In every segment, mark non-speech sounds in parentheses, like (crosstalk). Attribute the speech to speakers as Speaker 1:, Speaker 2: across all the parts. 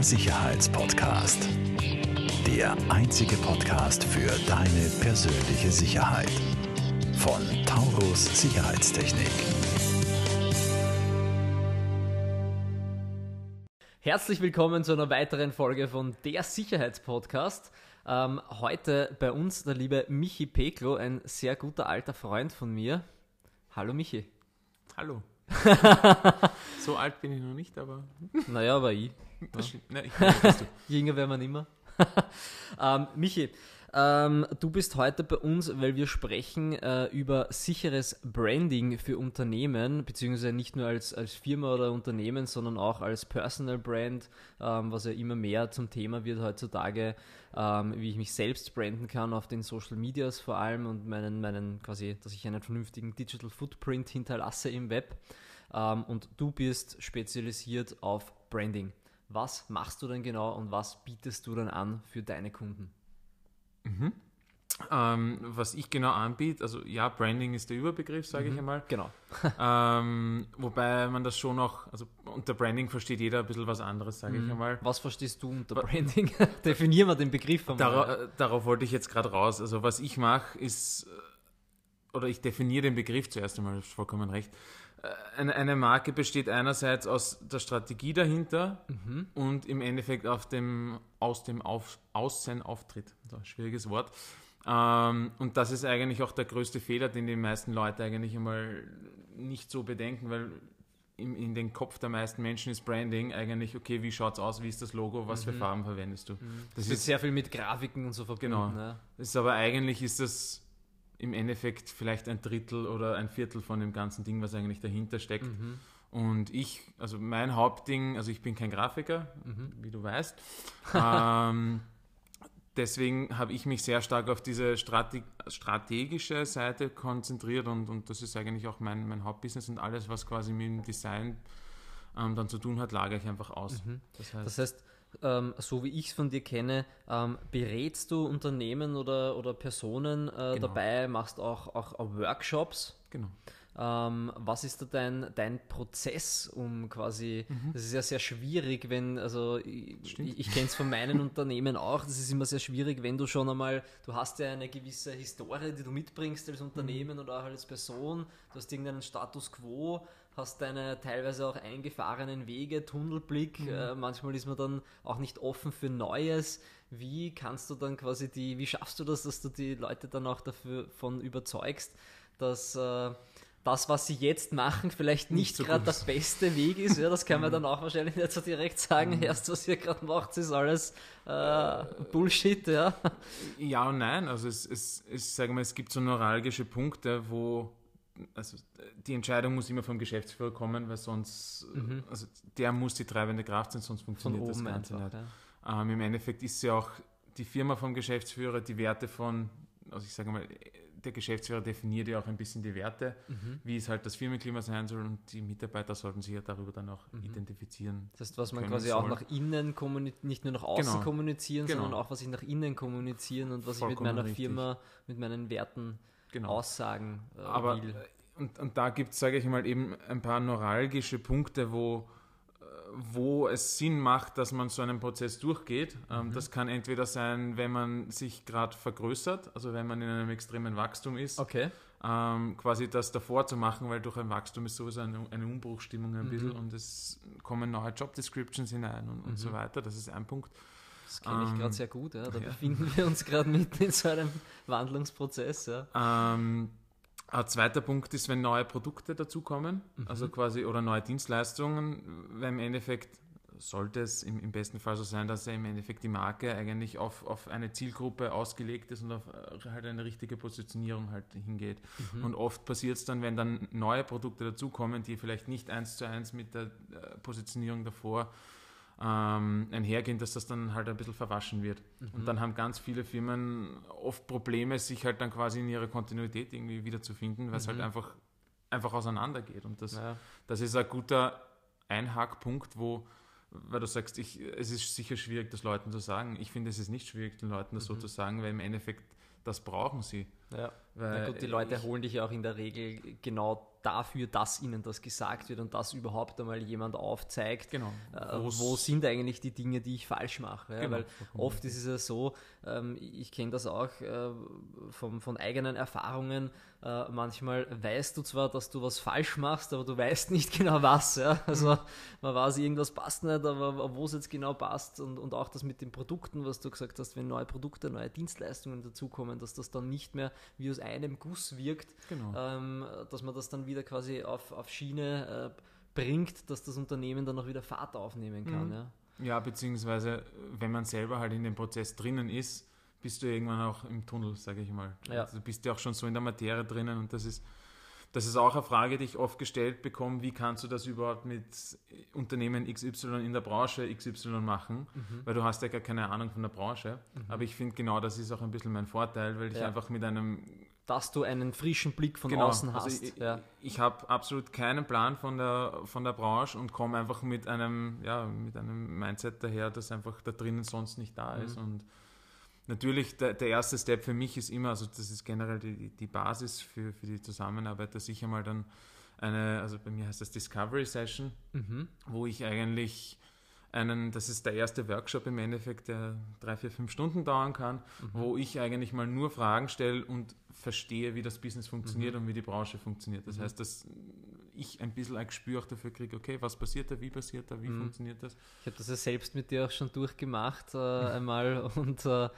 Speaker 1: Der Sicherheitspodcast. Der einzige Podcast für deine persönliche Sicherheit. Von Taurus Sicherheitstechnik.
Speaker 2: Herzlich willkommen zu einer weiteren Folge von Der Sicherheitspodcast. Ähm, heute bei uns der liebe Michi Peklo, ein sehr guter alter Freund von mir. Hallo Michi.
Speaker 3: Hallo. (laughs) so alt bin ich noch nicht, aber.
Speaker 2: Naja, aber ich. (laughs)
Speaker 3: Das ja. Nein, ich. (laughs)
Speaker 2: Jünger wir nicht mehr. (laughs) ähm, Michi, ähm, du bist heute bei uns, weil wir sprechen äh, über sicheres Branding für Unternehmen, beziehungsweise nicht nur als, als Firma oder Unternehmen, sondern auch als Personal Brand, ähm, was ja immer mehr zum Thema wird heutzutage, ähm, wie ich mich selbst branden kann auf den Social Medias vor allem und meinen, meinen quasi, dass ich einen vernünftigen Digital Footprint hinterlasse im Web. Ähm, und du bist spezialisiert auf Branding. Was machst du denn genau und was bietest du dann an für deine Kunden?
Speaker 3: Mhm. Ähm, was ich genau anbiete, also ja, Branding ist der Überbegriff, sage mhm. ich einmal.
Speaker 2: Genau. (laughs)
Speaker 3: ähm, wobei man das schon noch, also unter Branding versteht jeder ein bisschen was anderes, sage mhm. ich einmal.
Speaker 2: Was verstehst du unter Branding? (laughs) Definieren wir den Begriff einmal.
Speaker 3: Dara darauf wollte ich jetzt gerade raus. Also was ich mache, ist, äh, oder ich definiere den Begriff zuerst einmal, du hast vollkommen recht. Eine, eine, Marke besteht einerseits aus der Strategie dahinter mhm. und im Endeffekt auf dem, aus dem auf, Außenauftritt. So, schwieriges Wort. Ähm, und das ist eigentlich auch der größte Fehler, den die meisten Leute eigentlich einmal nicht so bedenken, weil in, in den Kopf der meisten Menschen ist Branding eigentlich, okay, wie schaut es aus, wie ist das Logo, was mhm. für Farben verwendest du. Mhm.
Speaker 2: Das, das ist sehr viel mit Grafiken und so
Speaker 3: verbunden. Genau. Ne? Ist aber eigentlich ist das im Endeffekt vielleicht ein Drittel oder ein Viertel von dem ganzen Ding, was eigentlich dahinter steckt. Mhm. Und ich, also mein Hauptding, also ich bin kein Grafiker, mhm. wie du weißt. (laughs) ähm, deswegen habe ich mich sehr stark auf diese Strate strategische Seite konzentriert und, und das ist eigentlich auch mein, mein Hauptbusiness und alles, was quasi mit dem Design ähm, dann zu tun hat, lagere ich einfach aus.
Speaker 2: Mhm. Das heißt, das heißt ähm, so wie ich es von dir kenne, ähm, berätst du Unternehmen oder, oder Personen äh, genau. dabei, machst auch, auch, auch Workshops.
Speaker 3: Genau.
Speaker 2: Ähm, was ist da dein, dein Prozess, um quasi, mhm. das ist ja sehr schwierig, wenn, also ich, ich kenne es von meinen (laughs) Unternehmen auch, das ist immer sehr schwierig, wenn du schon einmal, du hast ja eine gewisse Historie, die du mitbringst als Unternehmen mhm. oder auch als Person, du hast irgendeinen Status quo, hast deine teilweise auch eingefahrenen Wege, Tunnelblick, mhm. äh, manchmal ist man dann auch nicht offen für Neues. Wie kannst du dann quasi die, wie schaffst du das, dass du die Leute dann auch davon überzeugst, dass äh, das, was sie jetzt machen, vielleicht nicht, nicht gerade der beste Weg ist. Ja, das kann man mhm. dann auch wahrscheinlich nicht so direkt sagen. Mhm. Erst, was ihr gerade macht, ist alles äh, Bullshit. Ja.
Speaker 3: ja und nein. Also es, es, es, sagen wir, es gibt so neuralgische Punkte, wo also die Entscheidung muss immer vom Geschäftsführer kommen, weil sonst, mhm. also der muss die treibende Kraft sein, sonst funktioniert das Ganze einfach, nicht. Ja. Ähm, Im Endeffekt ist ja auch die Firma vom Geschäftsführer, die Werte von, also ich sage mal, der Geschäftsführer definiert ja auch ein bisschen die Werte, mhm. wie es halt das Firmenklima sein soll und die Mitarbeiter sollten sich ja darüber dann auch mhm. identifizieren.
Speaker 2: Das heißt, was man quasi soll. auch nach innen kommunizieren, nicht nur nach außen genau. kommunizieren, genau. sondern auch was ich nach innen kommunizieren und was Vollkommen ich mit meiner richtig. Firma, mit meinen Werten genau. aussagen
Speaker 3: äh, Aber, will. Und, und da gibt es, sage ich mal, eben ein paar neuralgische Punkte, wo wo es Sinn macht, dass man so einen Prozess durchgeht. Ähm, mhm. Das kann entweder sein, wenn man sich gerade vergrößert, also wenn man in einem extremen Wachstum ist.
Speaker 2: Okay.
Speaker 3: Ähm, quasi das davor zu machen, weil durch ein Wachstum ist sowieso eine, eine Umbruchstimmung ein mhm. bisschen und es kommen neue Job Descriptions hinein und, und so mhm. weiter. Das ist ein Punkt.
Speaker 2: Das kenne ich ähm, gerade sehr gut. Ja. Da ja. befinden wir uns gerade mitten in so einem Wandlungsprozess. Ja.
Speaker 3: Ähm, ein zweiter Punkt ist, wenn neue Produkte dazukommen, mhm. also quasi oder neue Dienstleistungen, weil im Endeffekt sollte es im, im, besten Fall so sein, dass ja im Endeffekt die Marke eigentlich auf, auf eine Zielgruppe ausgelegt ist und auf äh, halt eine richtige Positionierung halt hingeht. Mhm. Und oft passiert es dann, wenn dann neue Produkte dazukommen, die vielleicht nicht eins zu eins mit der äh, Positionierung davor ähm, einhergehen, dass das dann halt ein bisschen verwaschen wird. Mhm. Und dann haben ganz viele Firmen oft Probleme, sich halt dann quasi in ihrer Kontinuität irgendwie wiederzufinden, weil mhm. es halt mhm. einfach, einfach auseinandergeht. Und das, ja. das ist ein guter Einhackpunkt, wo, weil du sagst, ich, es ist sicher schwierig, das Leuten zu sagen. Ich finde, es ist nicht schwierig, den Leuten das mhm. so zu sagen, weil im Endeffekt, das brauchen sie.
Speaker 2: Ja. Weil, gut, die Leute holen dich ja auch in der Regel genau dafür, dass ihnen das gesagt wird und dass überhaupt einmal jemand aufzeigt,
Speaker 3: genau.
Speaker 2: äh, wo sind eigentlich die Dinge, die ich falsch mache. Ja? Genau. Weil oft ist es ja so, ähm, ich kenne das auch äh, vom, von eigenen Erfahrungen, äh, manchmal weißt du zwar, dass du was falsch machst, aber du weißt nicht (laughs) genau was. Ja? Also man weiß, irgendwas passt nicht, aber wo es jetzt genau passt und, und auch das mit den Produkten, was du gesagt hast, wenn neue Produkte, neue Dienstleistungen dazukommen, dass das dann nicht mehr wie aus einem Guss wirkt, genau. ähm, dass man das dann wieder quasi auf, auf Schiene äh, bringt, dass das Unternehmen dann auch wieder Fahrt aufnehmen kann. Mhm. Ja?
Speaker 3: ja, beziehungsweise wenn man selber halt in dem Prozess drinnen ist, bist du irgendwann auch im Tunnel, sage ich mal. Ja. Also du bist ja auch schon so in der Materie drinnen und das ist, das ist auch eine Frage, die ich oft gestellt bekomme, wie kannst du das überhaupt mit Unternehmen XY in der Branche XY machen, mhm. weil du hast ja gar keine Ahnung von der Branche. Mhm. Aber ich finde genau das ist auch ein bisschen mein Vorteil, weil ich ja. einfach mit einem
Speaker 2: dass du einen frischen Blick von genau, außen also hast.
Speaker 3: Also ich, ja. ich habe absolut keinen Plan von der, von der Branche und komme einfach mit einem, ja, mit einem Mindset daher, das einfach da drinnen sonst nicht da ist. Mhm. Und natürlich der, der erste Step für mich ist immer, also das ist generell die, die Basis für, für die Zusammenarbeit, dass ich einmal dann eine, also bei mir heißt das Discovery Session, mhm. wo ich eigentlich einen, das ist der erste Workshop im Endeffekt, der drei, vier, fünf Stunden dauern kann, mhm. wo ich eigentlich mal nur Fragen stelle und verstehe, wie das Business funktioniert mhm. und wie die Branche funktioniert. Das mhm. heißt, dass ich ein bisschen ein Gespür dafür kriege, okay, was passiert da, wie passiert da, wie mhm. funktioniert das.
Speaker 2: Ich habe das ja selbst mit dir auch schon durchgemacht äh, (laughs) einmal und äh,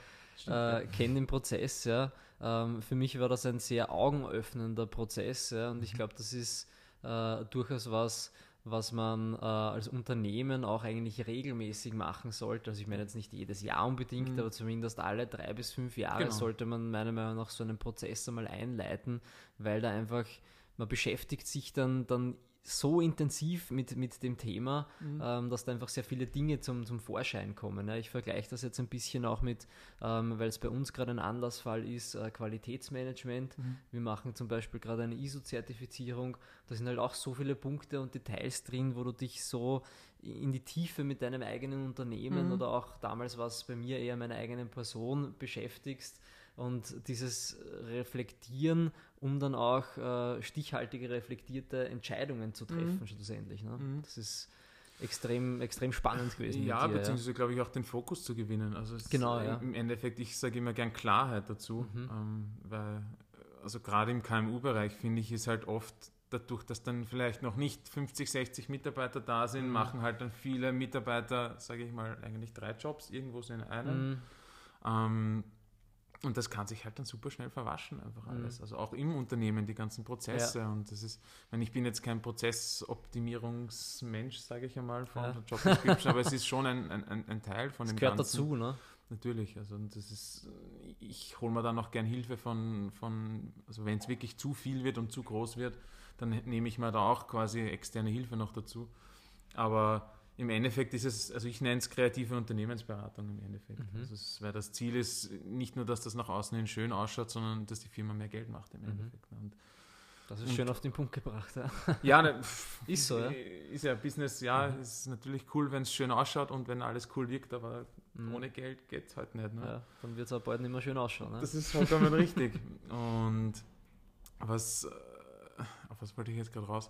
Speaker 2: äh, kenne den Prozess. Ja. Ähm, für mich war das ein sehr augenöffnender Prozess ja, und ich mhm. glaube, das ist äh, durchaus was, was man äh, als Unternehmen auch eigentlich regelmäßig machen sollte. Also ich meine jetzt nicht jedes Jahr unbedingt, mhm. aber zumindest alle drei bis fünf Jahre genau. sollte man meiner Meinung nach so einen Prozess einmal einleiten, weil da einfach man beschäftigt sich dann, dann so intensiv mit, mit dem Thema, mhm. ähm, dass da einfach sehr viele Dinge zum, zum Vorschein kommen. Ja. Ich vergleiche das jetzt ein bisschen auch mit, ähm, weil es bei uns gerade ein Anlassfall ist, äh, Qualitätsmanagement. Mhm. Wir machen zum Beispiel gerade eine ISO-Zertifizierung. Da sind halt auch so viele Punkte und Details drin, wo du dich so in die Tiefe mit deinem eigenen Unternehmen mhm. oder auch damals war es bei mir eher meiner eigenen Person beschäftigst und dieses Reflektieren, um dann auch äh, stichhaltige, reflektierte Entscheidungen zu treffen, mhm. schlussendlich. Ne? Mhm. Das ist extrem, extrem spannend gewesen.
Speaker 3: Ja, dir, beziehungsweise ja. glaube ich auch den Fokus zu gewinnen. Also
Speaker 2: genau, ja.
Speaker 3: im Endeffekt, ich sage immer gern Klarheit dazu, mhm. ähm, weil also gerade im KMU-Bereich finde ich ist halt oft dadurch, dass dann vielleicht noch nicht 50, 60 Mitarbeiter da sind, mhm. machen halt dann viele Mitarbeiter, sage ich mal, eigentlich drei Jobs irgendwo so in einem. Mhm. Ähm, und das kann sich halt dann super schnell verwaschen, einfach mhm. alles. Mhm. Also auch im Unternehmen, die ganzen Prozesse. Ja. Und das ist, wenn ich bin jetzt kein Prozessoptimierungsmensch, sage ich einmal, von ja. Job Description, aber es (laughs) ist schon ein, ein, ein Teil von das dem
Speaker 2: gehört Ganzen. dazu, ne?
Speaker 3: Natürlich, also das ist, ich hole mir dann auch gern Hilfe von, von also wenn es wirklich zu viel wird und zu groß wird, dann nehme ich mir da auch quasi externe Hilfe noch dazu. Aber im Endeffekt ist es, also ich nenne es kreative Unternehmensberatung im Endeffekt. Mhm. Also es, weil das Ziel ist nicht nur, dass das nach außen hin schön ausschaut, sondern dass die Firma mehr Geld macht im mhm. Endeffekt. Und,
Speaker 2: das ist und, schön auf den Punkt gebracht. Ja,
Speaker 3: ja ne, (laughs) ist so. Ja? Ist ja Business, ja, mhm. ist natürlich cool, wenn es schön ausschaut und wenn alles cool wirkt, aber mhm. ohne Geld geht es halt nicht. Ne? Ja,
Speaker 2: dann wird es auch bald nicht mehr schön ausschauen. Ne?
Speaker 3: Das ist vollkommen richtig. Und was, äh, auf was wollte ich jetzt gerade raus?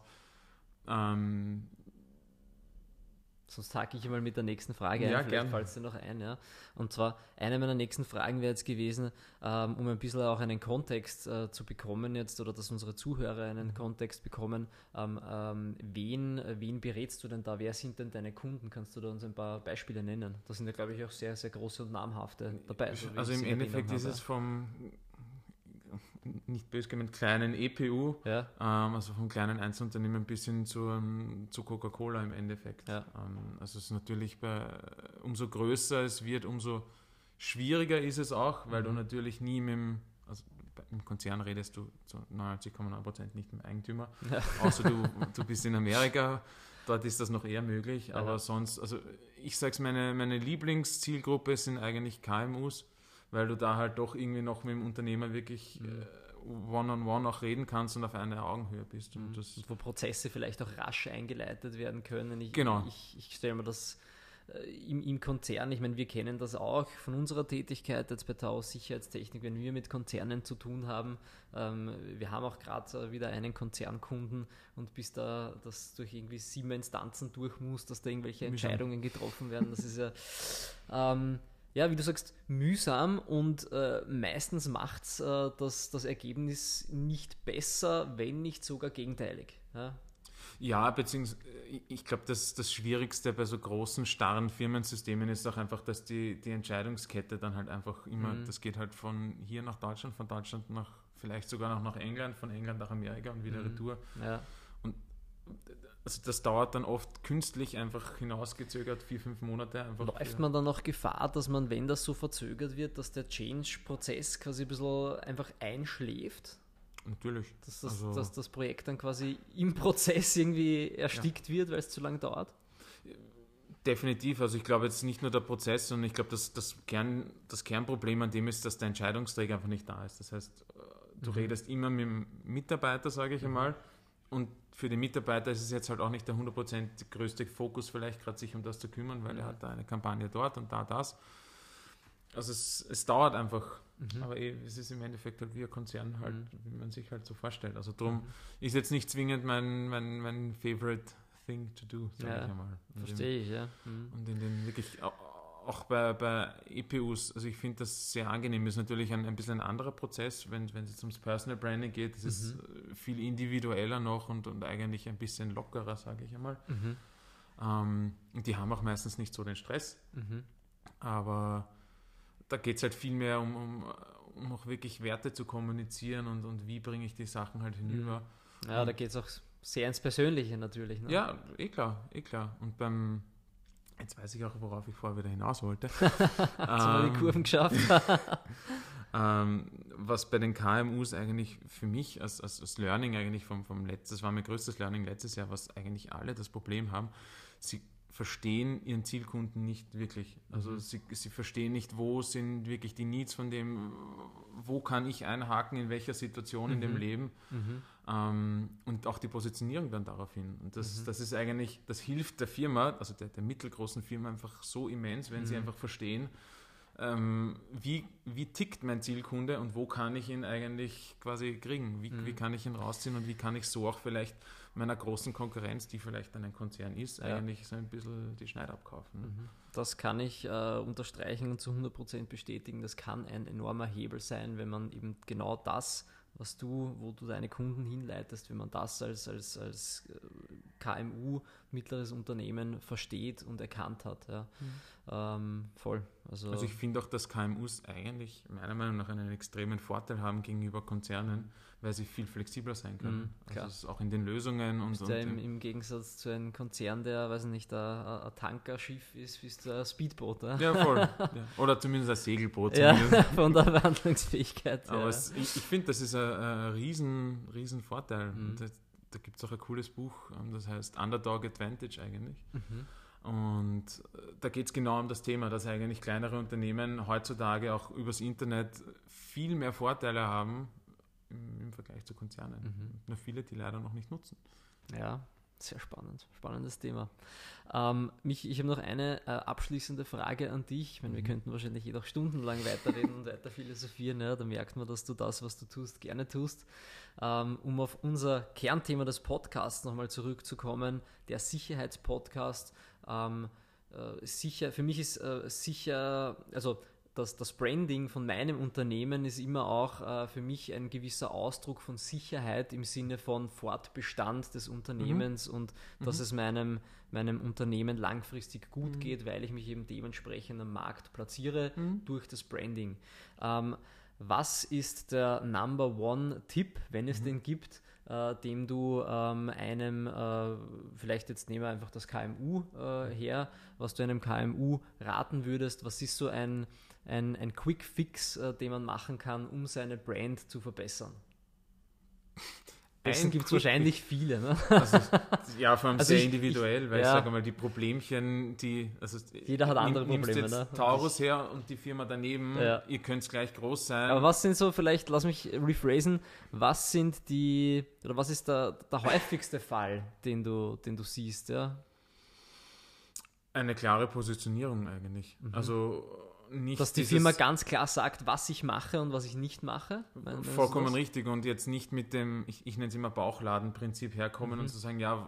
Speaker 3: Ähm,
Speaker 2: Sonst hake ich mal mit der nächsten Frage
Speaker 3: ein, ja, vielleicht
Speaker 2: fällt dir noch ein. Ja. Und zwar, eine meiner nächsten Fragen wäre jetzt gewesen, ähm, um ein bisschen auch einen Kontext äh, zu bekommen jetzt oder dass unsere Zuhörer einen mhm. Kontext bekommen, ähm, ähm, wen, wen berätst du denn da? Wer sind denn deine Kunden? Kannst du da uns ein paar Beispiele nennen? Da sind ja, glaube ich, auch sehr, sehr große und namhafte dabei.
Speaker 3: Also, also im Endeffekt ist es vom nicht böse gemeint, kleinen EPU, ja. ähm, also von kleinen Einzelunternehmen bis hin zu, um, zu Coca-Cola im Endeffekt. Ja. Ähm, also es ist natürlich bei, umso größer es wird, umso schwieriger ist es auch, weil mhm. du natürlich nie mit dem, also im Konzern redest du zu 99,9% nicht mit dem Eigentümer, ja. außer du, (laughs) du bist in Amerika, dort ist das noch eher möglich, aber sonst, also ich sage es, meine, meine Lieblingszielgruppe sind eigentlich KMUs, weil du da halt doch irgendwie noch mit dem Unternehmer wirklich mhm. äh, one-on-one -on -one auch reden kannst und auf einer Augenhöhe bist.
Speaker 2: Und, mhm. und wo Prozesse vielleicht auch rasch eingeleitet werden können. Ich,
Speaker 3: genau.
Speaker 2: Ich, ich stelle mir das äh, im, im Konzern, ich meine, wir kennen das auch von unserer Tätigkeit jetzt bei Taos Sicherheitstechnik, wenn wir mit Konzernen zu tun haben. Ähm, wir haben auch gerade äh, wieder einen Konzernkunden und bis da das durch irgendwie sieben Instanzen durch muss, dass da irgendwelche Entscheidungen getroffen werden, das ist ja. Ähm, ja, wie du sagst, mühsam und äh, meistens macht es äh, das, das Ergebnis nicht besser, wenn nicht sogar gegenteilig. Ja,
Speaker 3: ja beziehungsweise ich glaube, das, das Schwierigste bei so großen, starren Firmensystemen ist auch einfach, dass die, die Entscheidungskette dann halt einfach immer, mhm. das geht halt von hier nach Deutschland, von Deutschland nach vielleicht sogar noch nach England, von England nach Amerika und wieder mhm. retour. Ja. Und also das dauert dann oft künstlich einfach hinausgezögert, vier, fünf Monate. Einfach
Speaker 2: Läuft man dann noch Gefahr, dass man, wenn das so verzögert wird, dass der Change-Prozess quasi ein bisschen einfach einschläft?
Speaker 3: Natürlich.
Speaker 2: Dass das, also, dass das Projekt dann quasi im Prozess irgendwie erstickt ja. wird, weil es zu lange dauert?
Speaker 3: Definitiv. Also ich glaube jetzt nicht nur der Prozess, sondern ich glaube, dass das, Kern, das Kernproblem an dem ist, dass der Entscheidungsträger einfach nicht da ist. Das heißt, äh, du mhm. redest immer mit dem Mitarbeiter, sage ich mhm. einmal, und für den Mitarbeiter ist es jetzt halt auch nicht der 100% größte Fokus vielleicht gerade sich um das zu kümmern, weil mhm. er hat da eine Kampagne dort und da das. Also es, es dauert einfach. Mhm. Aber eh, es ist im Endeffekt halt wie ein Konzern halt, mhm. wie man sich halt so vorstellt. Also darum mhm. ist jetzt nicht zwingend mein, mein, mein favorite thing to do,
Speaker 2: sage ja, ich einmal. Verstehe ich, ja.
Speaker 3: Mhm. Und in den wirklich auch bei, bei EPUs, also ich finde das sehr angenehm, ist natürlich ein, ein bisschen ein anderer Prozess, wenn, wenn es jetzt ums Personal Branding geht, das mhm. ist äh, viel individueller noch und, und eigentlich ein bisschen lockerer, sage ich einmal. Mhm. Ähm, und die haben auch meistens nicht so den Stress, mhm. aber da geht es halt viel mehr um, um, um auch wirklich Werte zu kommunizieren und, und wie bringe ich die Sachen halt hinüber.
Speaker 2: Mhm. Ja, da geht es auch sehr ins Persönliche natürlich.
Speaker 3: Ne? Ja, eh klar, eh klar. Und beim Jetzt weiß ich auch, worauf ich vorher wieder hinaus wollte. (laughs)
Speaker 2: Jetzt haben wir die ähm, Kurven geschafft. (laughs)
Speaker 3: ähm, was bei den KMUs eigentlich für mich als, als, als Learning eigentlich vom, vom letztes, das war mein größtes Learning letztes Jahr, was eigentlich alle das Problem haben, sie verstehen ihren Zielkunden nicht wirklich. Also mhm. sie, sie verstehen nicht, wo sind wirklich die Needs von dem, wo kann ich einhaken, in welcher Situation mhm. in dem mhm. Leben. Mhm. Ähm, und auch die Positionierung dann darauf hin. Und das, mhm. das ist eigentlich, das hilft der Firma, also der, der mittelgroßen Firma einfach so immens, wenn mhm. sie einfach verstehen, ähm, wie, wie tickt mein Zielkunde und wo kann ich ihn eigentlich quasi kriegen? Wie, mhm. wie kann ich ihn rausziehen und wie kann ich so auch vielleicht meiner großen Konkurrenz, die vielleicht ein Konzern ist, ja. eigentlich so ein bisschen die Schneid abkaufen.
Speaker 2: Mhm. Das kann ich äh, unterstreichen und zu 100% bestätigen. Das kann ein enormer Hebel sein, wenn man eben genau das was du, wo du deine Kunden hinleitest, wenn man das als, als, als äh, KMU, mittleres Unternehmen versteht und erkannt hat. Ja. Mhm. Ähm, voll.
Speaker 3: Also, also ich finde auch, dass KMUs eigentlich meiner Meinung nach einen extremen Vorteil haben gegenüber Konzernen, weil sie viel flexibler sein können. Mhm, also auch in den Lösungen und,
Speaker 2: ja im, im, Gegensatz zu einem Konzern, der, weiß nicht, ein, ein Tankerschiff ist, ist ein Speedboot. Ja,
Speaker 3: ja voll. (laughs) ja. Oder zumindest ein Segelboot.
Speaker 2: Ja, (laughs) von der Verhandlungsfähigkeit.
Speaker 3: Aber es, ich, ich finde, das ist ein, ein riesen, riesen Vorteil. Mhm. Da, gibt es auch ein cooles Buch, ähm, das heißt Underdog Advantage eigentlich. Mhm. Und äh, da geht es genau um das Thema, dass eigentlich kleinere Unternehmen heutzutage auch übers Internet viel mehr Vorteile haben im, im Vergleich zu Konzernen. Mhm. Nur viele, die leider noch nicht nutzen.
Speaker 2: Ja, sehr spannend. Spannendes Thema. Ähm, mich, ich habe noch eine äh, abschließende Frage an dich. Ich meine, wir mhm. könnten wahrscheinlich jedoch stundenlang weiterreden und (laughs) weiter philosophieren. Ja? Da merkt man, dass du das, was du tust, gerne tust. Ähm, um auf unser Kernthema des Podcasts nochmal zurückzukommen, der Sicherheitspodcast. Ähm, äh, sicher, für mich ist äh, sicher, also das, das Branding von meinem Unternehmen ist immer auch äh, für mich ein gewisser Ausdruck von Sicherheit im Sinne von Fortbestand des Unternehmens mhm. und dass mhm. es meinem, meinem Unternehmen langfristig gut mhm. geht, weil ich mich eben dementsprechend am Markt platziere mhm. durch das Branding. Ähm, was ist der Number One Tipp, wenn es mhm. den gibt, äh, dem du ähm, einem, äh, vielleicht jetzt nehmen wir einfach das KMU äh, her, was du einem KMU raten würdest? Was ist so ein, ein, ein Quick Fix, äh, den man machen kann, um seine Brand zu verbessern? Dessen gibt es wahrscheinlich viele. Ne?
Speaker 3: Also, ja, (laughs) vor allem also sehr ich, individuell, weil ja. ich sage mal, die Problemchen, die. Also
Speaker 2: Jeder hat andere nimm, Probleme.
Speaker 3: Jetzt
Speaker 2: ne?
Speaker 3: Taurus her und die Firma daneben, ja. ihr könnt gleich groß sein.
Speaker 2: Aber was sind so, vielleicht, lass mich rephrasen, was sind die, oder was ist der, der häufigste Fall, den du, den du siehst, ja?
Speaker 3: Eine klare Positionierung eigentlich. Mhm. Also nicht.
Speaker 2: Dass die Firma ganz klar sagt, was ich mache und was ich nicht mache.
Speaker 3: Vollkommen richtig und jetzt nicht mit dem, ich, ich nenne es immer Bauchladenprinzip herkommen mhm. und zu sagen, ja,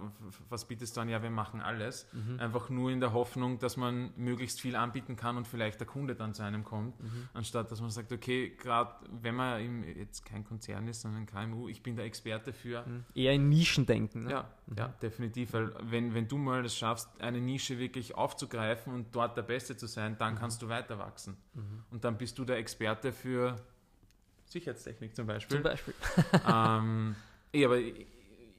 Speaker 3: was bietest du an? Ja, wir machen alles. Mhm. Einfach nur in der Hoffnung, dass man möglichst viel anbieten kann und vielleicht der Kunde dann zu einem kommt, mhm. anstatt dass man sagt, okay, gerade wenn man jetzt kein Konzern ist, sondern ein KMU, ich bin der Experte für. Mhm.
Speaker 2: Eher in Nischendenken.
Speaker 3: Ne? Ja, ja, mhm. definitiv. Weil wenn, wenn du mal es schaffst, eine Nische wirklich aufzugreifen und dort der Beste zu sein, dann mhm. kannst du weiter wachsen wachsen. Mhm. Und dann bist du der Experte für Sicherheitstechnik zum Beispiel.
Speaker 2: Zum Beispiel. (laughs)
Speaker 3: ähm, eh, aber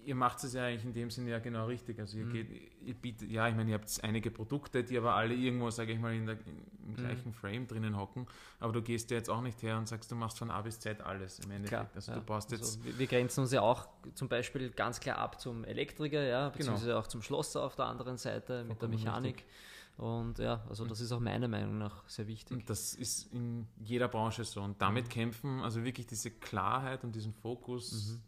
Speaker 3: ihr macht es ja eigentlich in dem Sinne ja genau richtig. Also ihr mhm. geht, ihr bietet, ja, ich meine, ihr habt einige Produkte, die aber alle irgendwo, sage ich mal, in der, im mhm. gleichen Frame drinnen hocken. Aber du gehst ja jetzt auch nicht her und sagst, du machst von A bis Z alles im Endeffekt. Klar,
Speaker 2: also ja. du brauchst jetzt. Also wir grenzen uns ja auch zum Beispiel ganz klar ab zum Elektriker, ja, genau. beziehungsweise genau. auch zum Schlosser auf der anderen Seite mit der Mechanik. Richtig. Und ja, also das ist auch meiner Meinung nach sehr wichtig.
Speaker 3: Und das ist in jeder Branche so. Und damit mhm. kämpfen, also wirklich diese Klarheit und diesen Fokus. Mhm.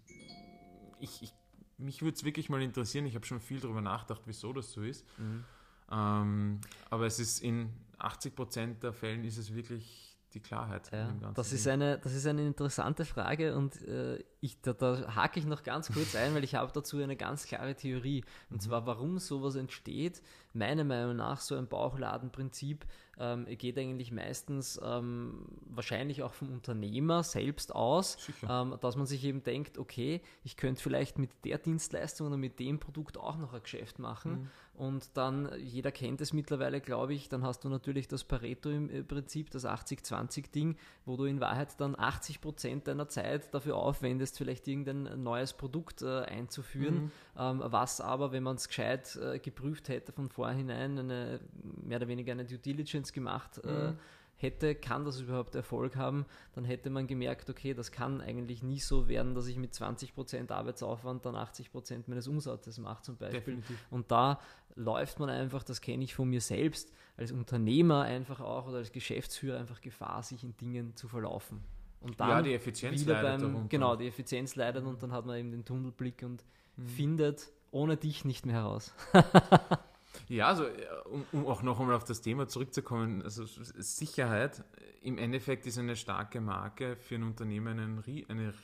Speaker 3: Ich, ich, mich würde es wirklich mal interessieren, ich habe schon viel darüber nachgedacht, wieso das so ist. Mhm. Ähm, aber es ist in 80 Prozent der Fällen ist es wirklich die Klarheit.
Speaker 2: Ja, das, ist eine, das ist eine interessante Frage und äh, ich, da, da hake ich noch ganz kurz ein, weil ich habe dazu eine ganz klare Theorie. Und mhm. zwar, warum sowas entsteht, meiner Meinung nach so ein Bauchladenprinzip ähm, geht eigentlich meistens ähm, wahrscheinlich auch vom Unternehmer selbst aus, ähm, dass man sich eben denkt, okay, ich könnte vielleicht mit der Dienstleistung oder mit dem Produkt auch noch ein Geschäft machen. Mhm. Und dann, jeder kennt es mittlerweile, glaube ich, dann hast du natürlich das Pareto im äh, Prinzip, das 80-20-Ding, wo du in Wahrheit dann 80 Prozent deiner Zeit dafür aufwendest, vielleicht irgendein neues Produkt äh, einzuführen, mhm. ähm, was aber, wenn man es gescheit äh, geprüft hätte von vorhinein, eine, mehr oder weniger eine Due Diligence gemacht äh, mhm hätte, kann das überhaupt Erfolg haben, dann hätte man gemerkt, okay, das kann eigentlich nie so werden, dass ich mit 20% Arbeitsaufwand dann 80% meines Umsatzes mache zum Beispiel. Definitiv. Und da läuft man einfach, das kenne ich von mir selbst, als Unternehmer einfach auch oder als Geschäftsführer einfach Gefahr, sich in Dingen zu verlaufen. Und dann
Speaker 3: ja, die Effizienz wieder
Speaker 2: beim, darunter. Genau, die Effizienz leidet und dann hat man eben den Tunnelblick und mhm. findet ohne dich nicht mehr heraus. (laughs)
Speaker 3: Ja, also um, um, auch noch einmal auf das Thema zurückzukommen, also Sicherheit im Endeffekt ist eine starke Marke für ein Unternehmen eine, eine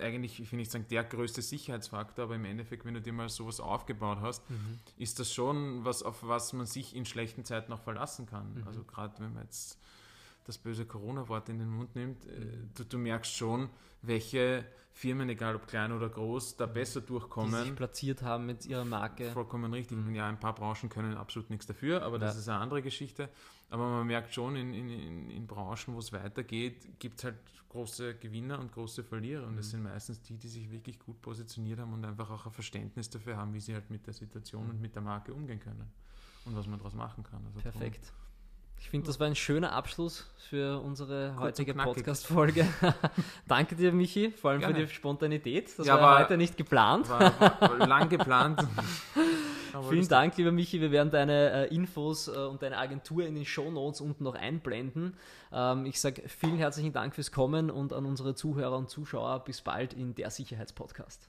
Speaker 3: eigentlich, ich will nicht sagen, der größte Sicherheitsfaktor, aber im Endeffekt, wenn du dir mal sowas aufgebaut hast, mhm. ist das schon was, auf was man sich in schlechten Zeiten auch verlassen kann. Mhm. Also gerade wenn man jetzt das böse Corona-Wort in den Mund nimmt, äh, mhm. du, du, merkst schon, welche Firmen, egal ob klein oder groß, da besser durchkommen. Die
Speaker 2: sich platziert haben mit ihrer Marke.
Speaker 3: Vollkommen richtig. Mhm. Ja, ein paar Branchen können absolut nichts dafür, aber das ja. ist eine andere Geschichte. Aber man merkt schon, in, in, in Branchen, wo es weitergeht, gibt es halt große Gewinner und große Verlierer. Und mhm. das sind meistens die, die sich wirklich gut positioniert haben und einfach auch ein Verständnis dafür haben, wie sie halt mit der Situation mhm. und mit der Marke umgehen können und was man daraus machen kann.
Speaker 2: Also Perfekt. Drum, ich finde, das war ein schöner Abschluss für unsere heutige Podcast-Folge. (laughs) Danke dir, Michi, vor allem Gerne. für die Spontanität. Das ja, war, war heute nicht geplant.
Speaker 3: War, war lang geplant. (laughs)
Speaker 2: Vielen Dank, lieber Michi. Wir werden deine äh, Infos äh, und deine Agentur in den Show Notes unten noch einblenden. Ähm, ich sage vielen herzlichen Dank fürs Kommen und an unsere Zuhörer und Zuschauer bis bald in der Sicherheitspodcast.